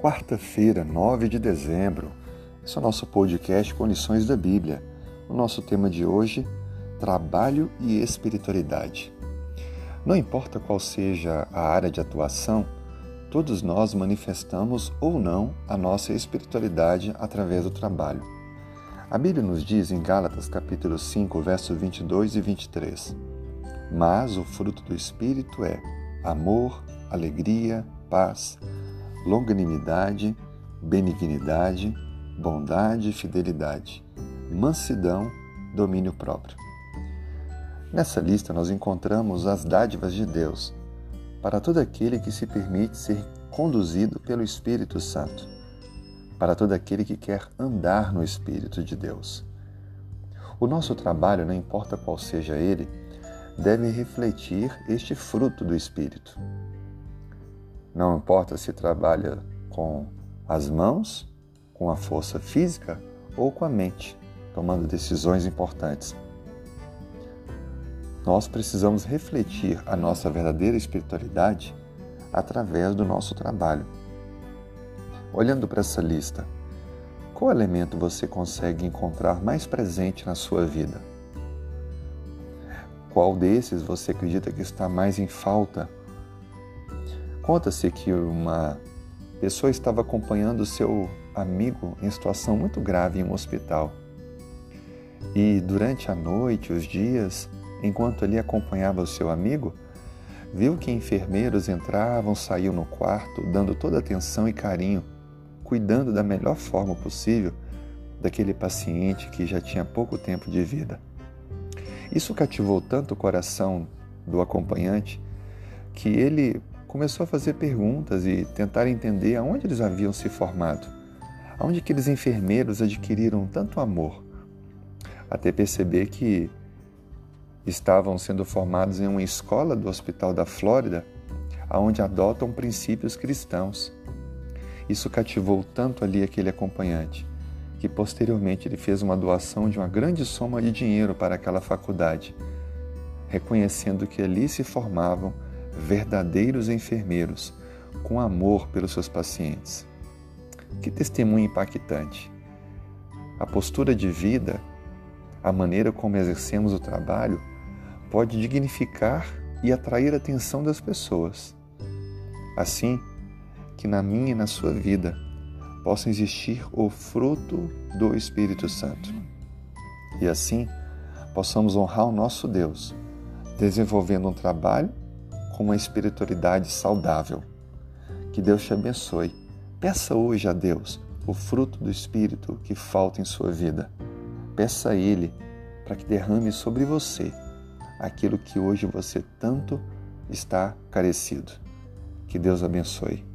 Quarta-feira, 9 de dezembro. Esse é o nosso podcast com lições da Bíblia. O nosso tema de hoje, trabalho e espiritualidade. Não importa qual seja a área de atuação, todos nós manifestamos ou não a nossa espiritualidade através do trabalho. A Bíblia nos diz em Gálatas capítulo 5, versos 22 e 23: Mas o fruto do espírito é amor, alegria, paz, longanimidade, benignidade, bondade e fidelidade, mansidão, domínio próprio. Nessa lista nós encontramos as dádivas de Deus para todo aquele que se permite ser conduzido pelo Espírito Santo, para todo aquele que quer andar no Espírito de Deus. O nosso trabalho, não importa qual seja ele, deve refletir este fruto do Espírito. Não importa se trabalha com as mãos, com a força física ou com a mente, tomando decisões importantes. Nós precisamos refletir a nossa verdadeira espiritualidade através do nosso trabalho. Olhando para essa lista, qual elemento você consegue encontrar mais presente na sua vida? Qual desses você acredita que está mais em falta? Conta-se que uma pessoa estava acompanhando seu amigo em situação muito grave em um hospital. E durante a noite, os dias, enquanto ele acompanhava o seu amigo, viu que enfermeiros entravam, saíam no quarto, dando toda atenção e carinho, cuidando da melhor forma possível daquele paciente que já tinha pouco tempo de vida. Isso cativou tanto o coração do acompanhante que ele começou a fazer perguntas e tentar entender aonde eles haviam se formado, aonde aqueles enfermeiros adquiriram tanto amor, até perceber que estavam sendo formados em uma escola do Hospital da Flórida, aonde adotam princípios cristãos. Isso cativou tanto ali aquele acompanhante que posteriormente ele fez uma doação de uma grande soma de dinheiro para aquela faculdade, reconhecendo que ali se formavam verdadeiros enfermeiros com amor pelos seus pacientes. Que testemunho impactante! A postura de vida, a maneira como exercemos o trabalho, pode dignificar e atrair a atenção das pessoas. Assim, que na minha e na sua vida possa existir o fruto do Espírito Santo. E assim possamos honrar o nosso Deus, desenvolvendo um trabalho com uma espiritualidade saudável. Que Deus te abençoe. Peça hoje a Deus o fruto do Espírito que falta em sua vida. Peça a Ele para que derrame sobre você aquilo que hoje você tanto está carecido. Que Deus abençoe.